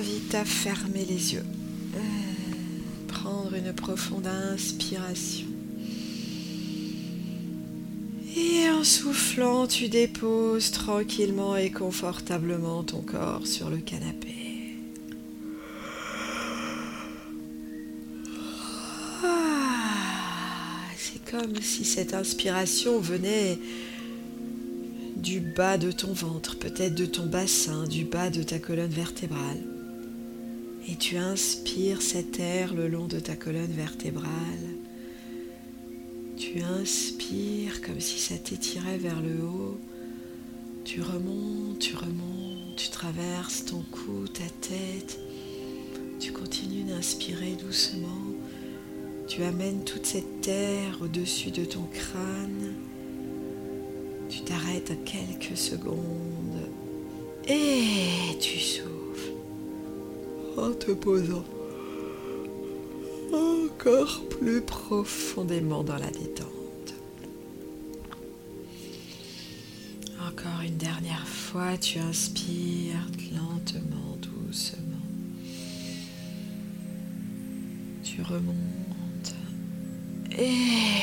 T'invite à fermer les yeux, prendre une profonde inspiration. Et en soufflant, tu déposes tranquillement et confortablement ton corps sur le canapé. Ah, c'est comme si cette inspiration venait du bas de ton ventre, peut-être de ton bassin, du bas de ta colonne vertébrale. Et tu inspires cet air le long de ta colonne vertébrale. Tu inspires comme si ça t'étirait vers le haut. Tu remontes, tu remontes, tu traverses ton cou, ta tête. Tu continues d'inspirer doucement. Tu amènes toute cette terre au-dessus de ton crâne. Tu t'arrêtes quelques secondes et tu souffles en te posant encore plus profondément dans la détente. Encore une dernière fois, tu inspires lentement, doucement. Tu remontes et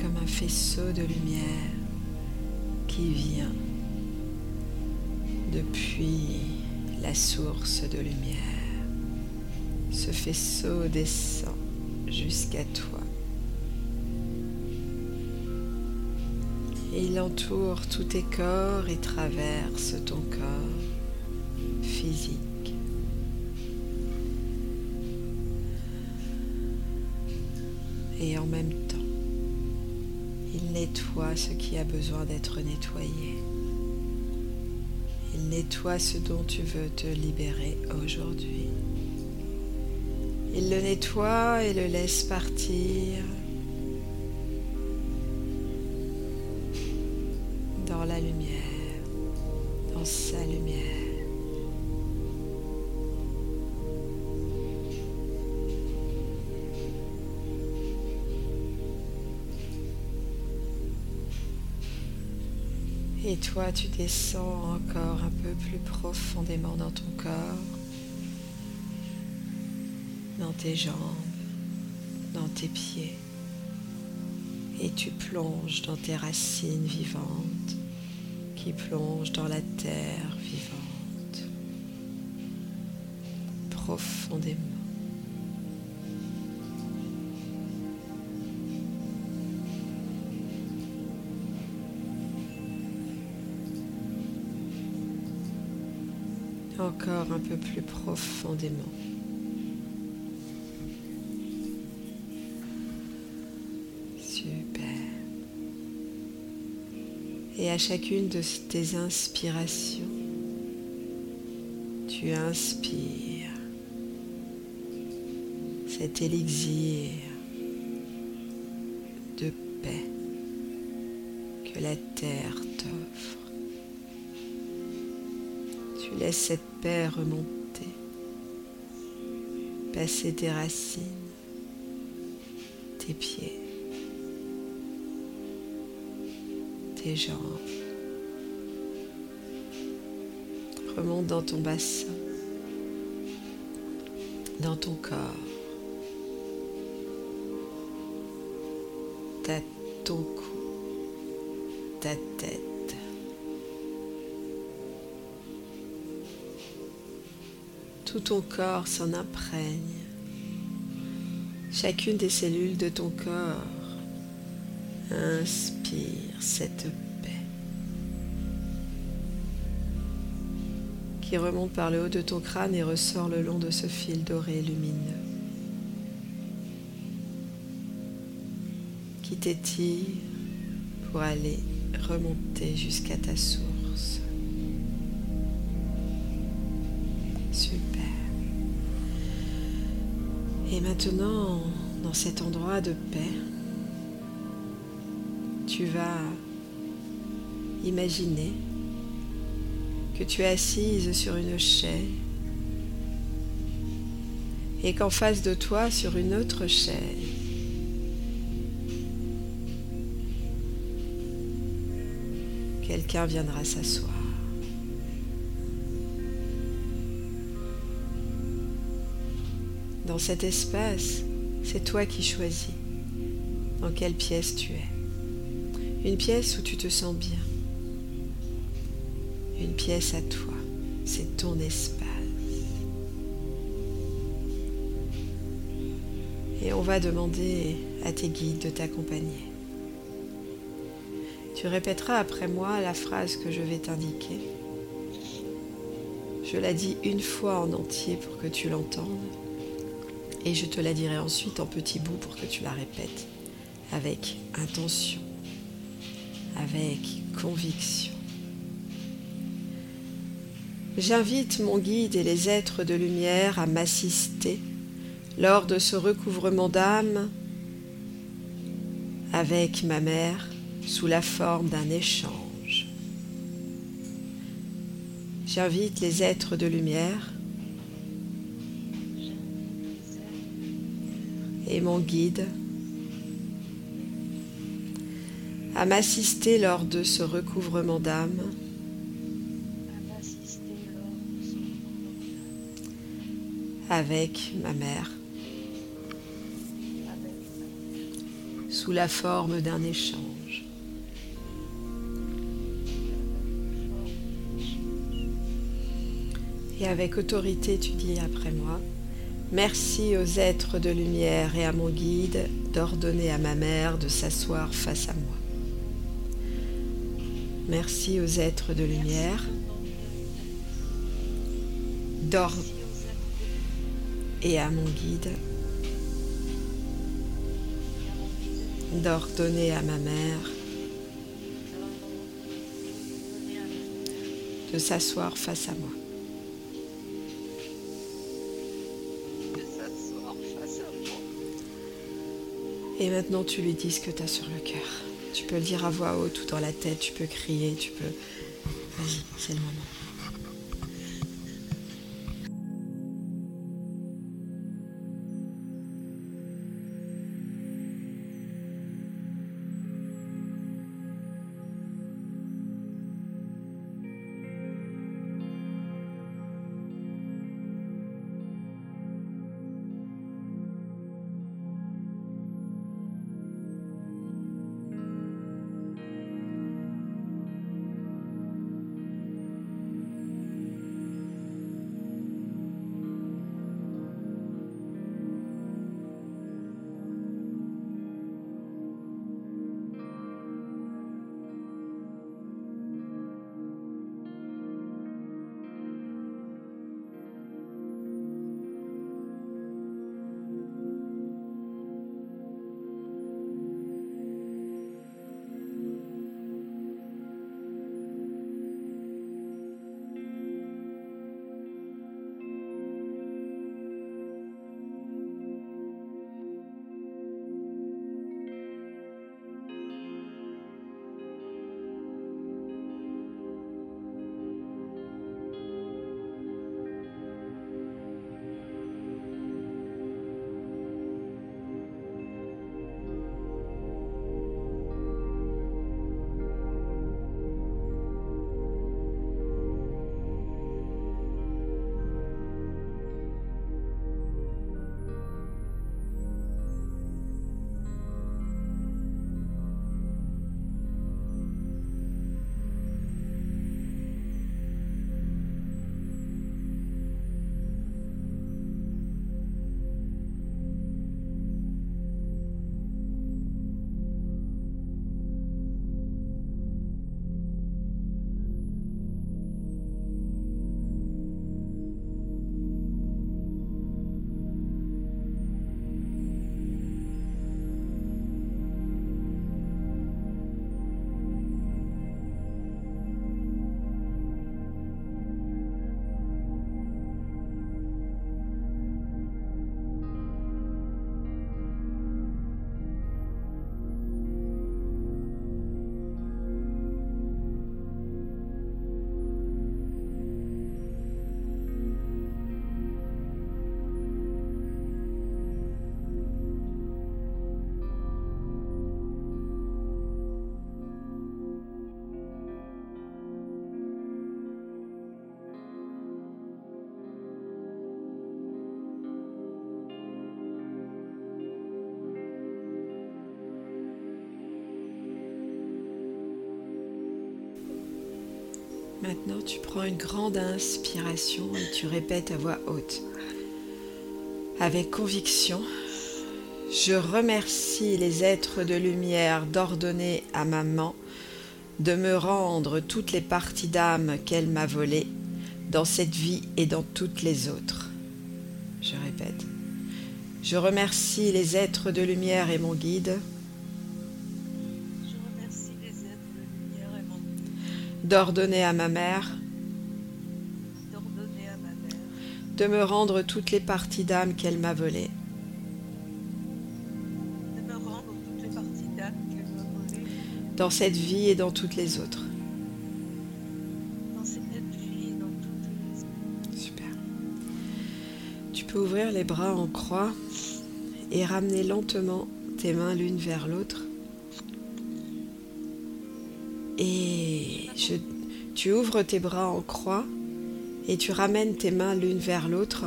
comme un faisceau de lumière qui vient depuis la source de lumière. Ce faisceau descend jusqu'à toi. Il entoure tous tes corps et traverse ton corps physique. Ce qui a besoin d'être nettoyé. Il nettoie ce dont tu veux te libérer aujourd'hui. Il le nettoie et le laisse partir Et toi, tu descends encore un peu plus profondément dans ton corps, dans tes jambes, dans tes pieds. Et tu plonges dans tes racines vivantes qui plongent dans la terre vivante, profondément. Encore un peu plus profondément. Super. Et à chacune de tes inspirations, tu inspires cet élixir de paix que la terre t'offre. Tu laisses cette paix remonter, passer tes racines, tes pieds, tes jambes. Remonte dans ton bassin, dans ton corps, ta, ton cou, ta tête. Tout ton corps s'en imprègne. Chacune des cellules de ton corps inspire cette paix qui remonte par le haut de ton crâne et ressort le long de ce fil doré lumineux qui t'étire pour aller remonter jusqu'à ta source. Et maintenant, dans cet endroit de paix, tu vas imaginer que tu es assise sur une chaise et qu'en face de toi, sur une autre chaise, quelqu'un viendra s'asseoir. Dans cet espace, c'est toi qui choisis dans quelle pièce tu es. Une pièce où tu te sens bien. Une pièce à toi. C'est ton espace. Et on va demander à tes guides de t'accompagner. Tu répéteras après moi la phrase que je vais t'indiquer. Je la dis une fois en entier pour que tu l'entendes et je te la dirai ensuite en petits bouts pour que tu la répètes avec intention, avec conviction. J'invite mon guide et les êtres de lumière à m'assister lors de ce recouvrement d'âme avec ma mère sous la forme d'un échange. J'invite les êtres de lumière mon guide à m'assister lors de ce recouvrement d'âme. avec ma mère sous la forme d'un échange. Et avec autorité, tu dis après moi, Merci aux êtres de lumière et à mon guide d'ordonner à ma mère de s'asseoir face à moi. Merci aux êtres de lumière et à mon guide d'ordonner à ma mère de s'asseoir face à moi. Et maintenant, tu lui dis ce que tu as sur le cœur. Tu peux le dire à voix haute ou dans la tête, tu peux crier, tu peux... Vas-y, c'est le moment. Maintenant, tu prends une grande inspiration et tu répètes à voix haute. Avec conviction, je remercie les êtres de lumière d'ordonner à maman de me rendre toutes les parties d'âme qu'elle m'a volées dans cette vie et dans toutes les autres. Je répète. Je remercie les êtres de lumière et mon guide d'ordonner à ma mère de me rendre toutes les parties d'âme qu'elle m'a volées. Dans cette vie et dans toutes les autres. Super. Tu peux ouvrir les bras en croix et ramener lentement tes mains l'une vers l'autre. Et tu ouvres tes bras en croix et tu ramènes tes mains l'une vers l'autre.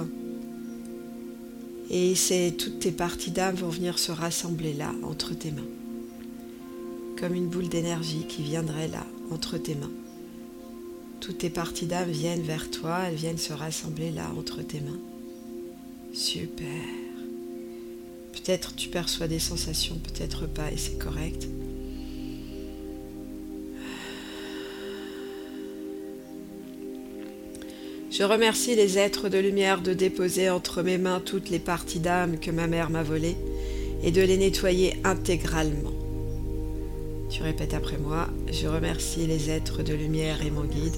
Et c'est toutes tes parties d'âme vont venir se rassembler là, entre tes mains. Comme une boule d'énergie qui viendrait là, entre tes mains. Toutes tes parties d'âme viennent vers toi, elles viennent se rassembler là, entre tes mains. Super. Peut-être tu perçois des sensations, peut-être pas, et c'est correct. Je remercie les êtres de lumière de déposer entre mes mains toutes les parties d'âme que ma mère m'a volées et de les nettoyer intégralement. Tu répètes après moi, je remercie les êtres de lumière et mon guide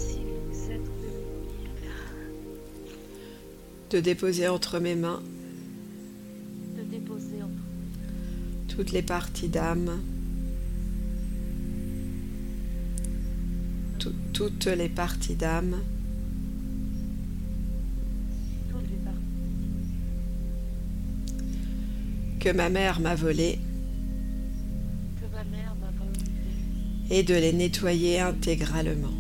de déposer entre mes mains toutes les parties d'âme, toutes les parties d'âme que ma mère m'a volé et de les nettoyer intégralement.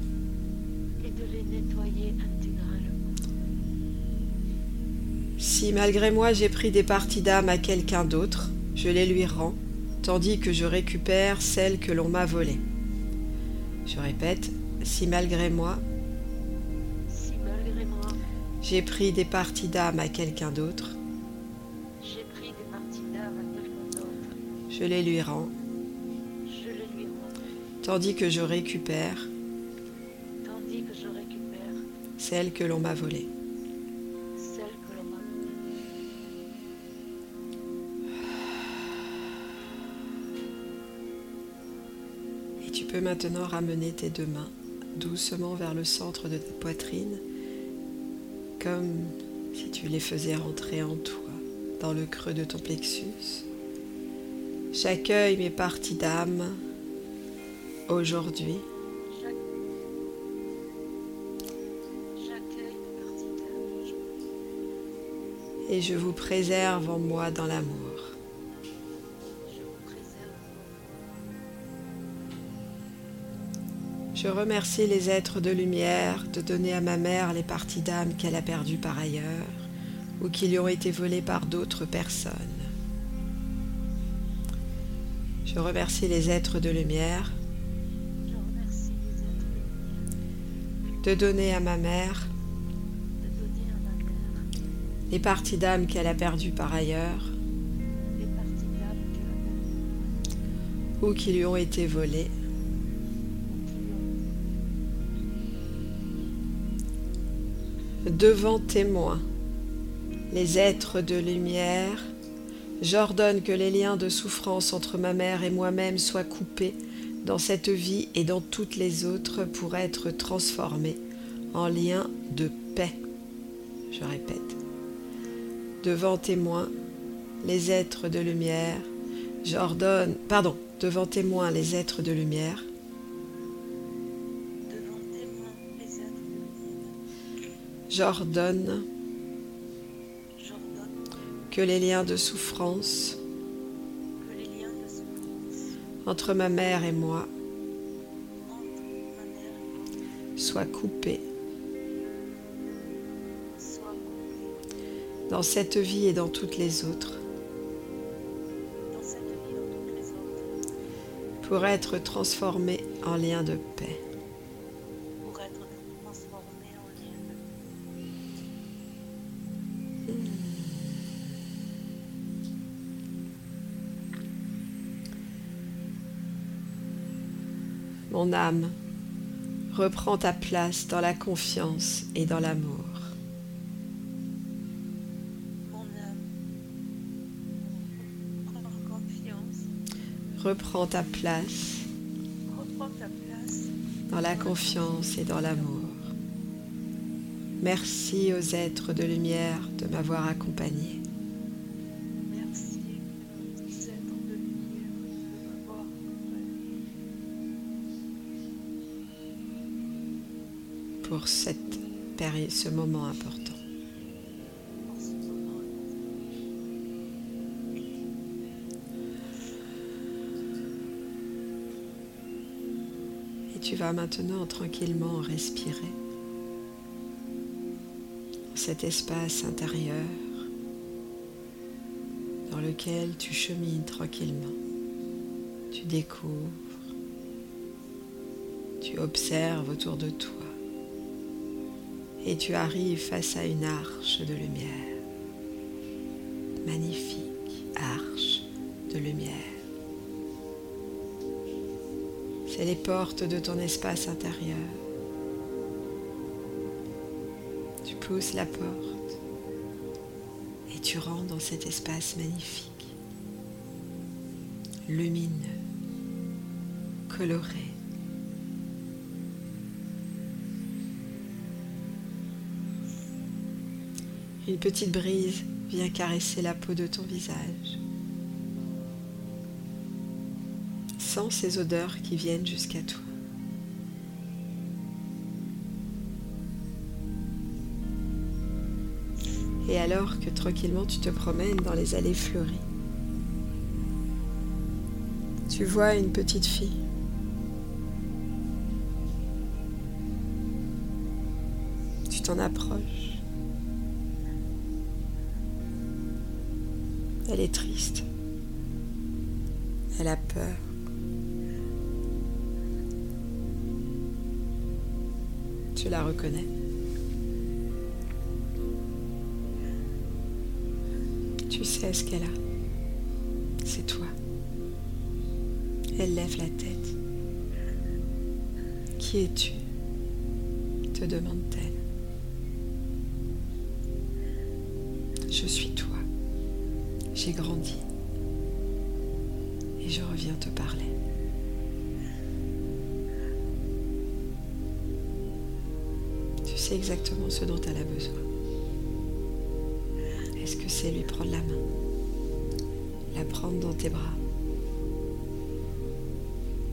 Si malgré moi j'ai pris des parties d'âme à quelqu'un d'autre, je les lui rends, tandis que je récupère celles que l'on m'a volées. Je répète, si malgré moi, j'ai pris des parties d'âme à quelqu'un d'autre, je les lui rends, tandis que je récupère, celles que l'on m'a volées. Et tu peux maintenant ramener tes deux mains doucement vers le centre de ta poitrine, comme si tu les faisais rentrer en toi, dans le creux de ton plexus. J'accueille mes parties d'âme aujourd'hui. Et je vous préserve en moi dans l'amour. Je remercie les êtres de lumière de donner à ma mère les parties d'âme qu'elle a perdues par ailleurs ou qui lui ont été volées par d'autres personnes. Je remercie les êtres de lumière de donner à ma mère les parties d'âme qu'elle a perdues par ailleurs ou qui lui ont été volées. Devant témoins, les êtres de lumière J'ordonne que les liens de souffrance entre ma mère et moi-même soient coupés dans cette vie et dans toutes les autres pour être transformés en liens de paix. Je répète. Devant témoins, les êtres de lumière, j'ordonne, pardon, devant témoins, les êtres de lumière, j'ordonne que les liens de souffrance entre ma mère et moi soient coupés dans cette vie et dans toutes les autres pour être transformés en liens de paix. Âme, reprends ta place dans la confiance et dans l'amour. Reprends ta place dans la confiance et dans l'amour. Merci aux êtres de lumière de m'avoir accompagné. Pour cette ce moment important. Et tu vas maintenant tranquillement respirer cet espace intérieur dans lequel tu chemines tranquillement. Tu découvres, tu observes autour de toi et tu arrives face à une arche de lumière. Magnifique arche de lumière. C'est les portes de ton espace intérieur. Tu pousses la porte et tu rentres dans cet espace magnifique, lumineux, coloré. Une petite brise vient caresser la peau de ton visage. Sens ces odeurs qui viennent jusqu'à toi. Et alors que tranquillement tu te promènes dans les allées fleuries, tu vois une petite fille. Tu t'en approches. Elle est triste. Elle a peur. Tu la reconnais? Tu sais ce qu'elle a. C'est toi. Elle lève la tête. Qui es-tu? te demande-t-elle. Je suis toi. J'ai grandi. Et je reviens te parler. Tu sais exactement ce dont elle a besoin. Est-ce que c'est lui prendre la main? La prendre dans tes bras?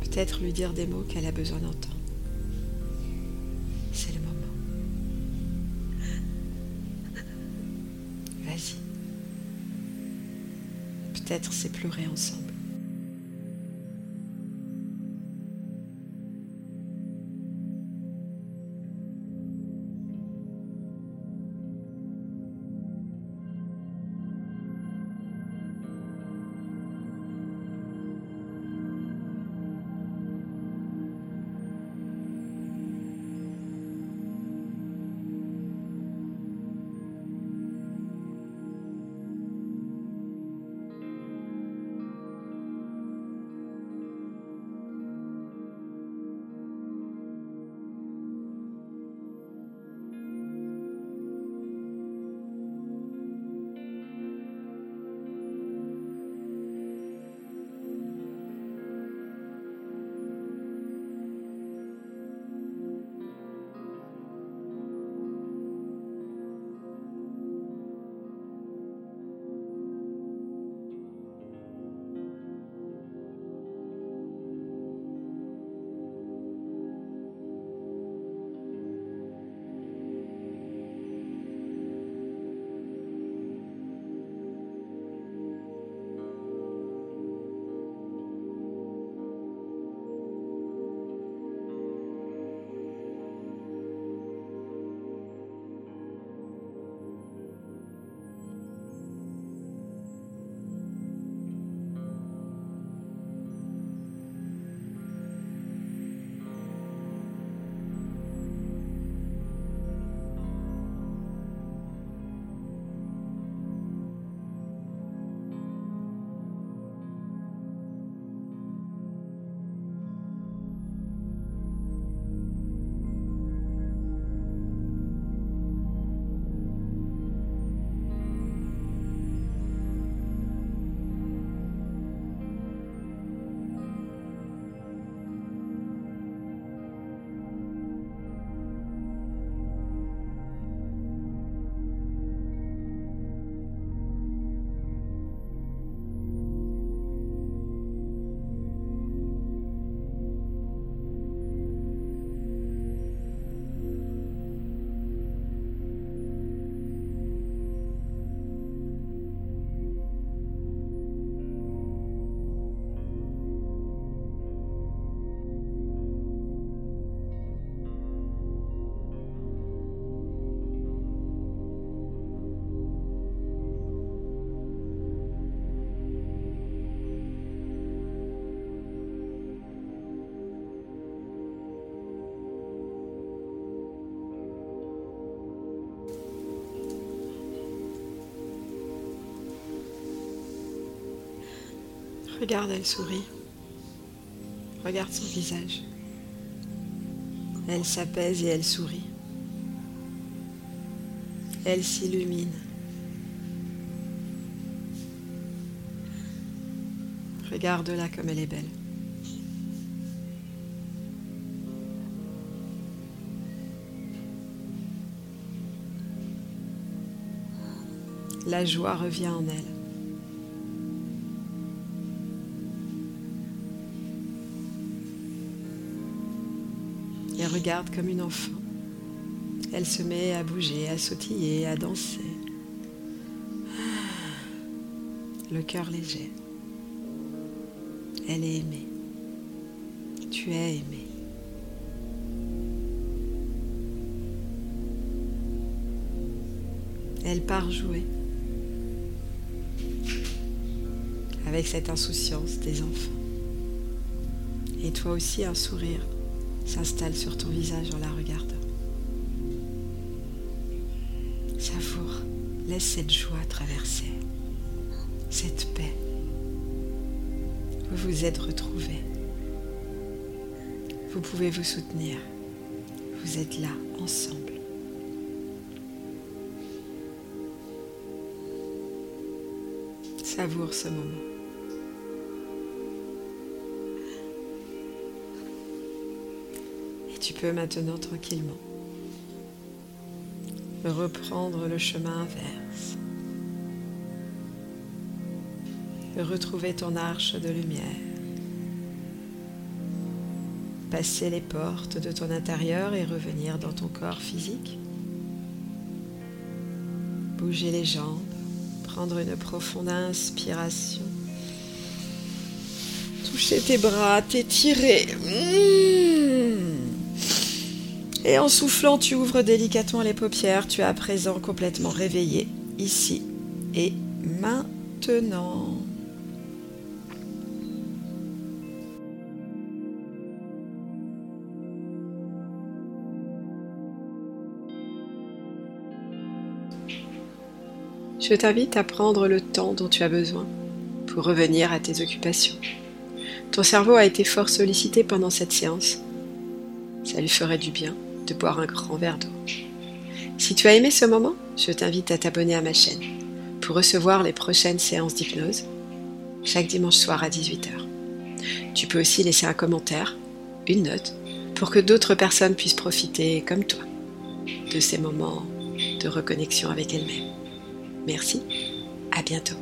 Peut-être lui dire des mots qu'elle a besoin d'entendre. Peut-être c'est pleurer ensemble. Regarde, elle sourit. Regarde son visage. Elle s'apaise et elle sourit. Elle s'illumine. Regarde-la comme elle est belle. La joie revient en elle. Regarde comme une enfant. Elle se met à bouger, à sautiller, à danser. Le cœur léger. Elle est aimée. Tu es aimé. Elle part jouer avec cette insouciance des enfants. Et toi aussi, un sourire s'installe sur ton visage en la regardant. Savoure, laisse cette joie traverser, cette paix. Vous vous êtes retrouvés. Vous pouvez vous soutenir. Vous êtes là, ensemble. Savoure ce moment. Maintenant tranquillement reprendre le chemin inverse. Retrouver ton arche de lumière. Passer les portes de ton intérieur et revenir dans ton corps physique. Bouger les jambes, prendre une profonde inspiration. Toucher tes bras, t'étirer. Mmh. Et en soufflant, tu ouvres délicatement les paupières. Tu es à présent complètement réveillé, ici et maintenant. Je t'invite à prendre le temps dont tu as besoin pour revenir à tes occupations. Ton cerveau a été fort sollicité pendant cette séance. Ça lui ferait du bien boire un grand verre d'eau. Si tu as aimé ce moment, je t'invite à t'abonner à ma chaîne pour recevoir les prochaines séances d'hypnose chaque dimanche soir à 18h. Tu peux aussi laisser un commentaire, une note, pour que d'autres personnes puissent profiter, comme toi, de ces moments de reconnexion avec elles-mêmes. Merci, à bientôt.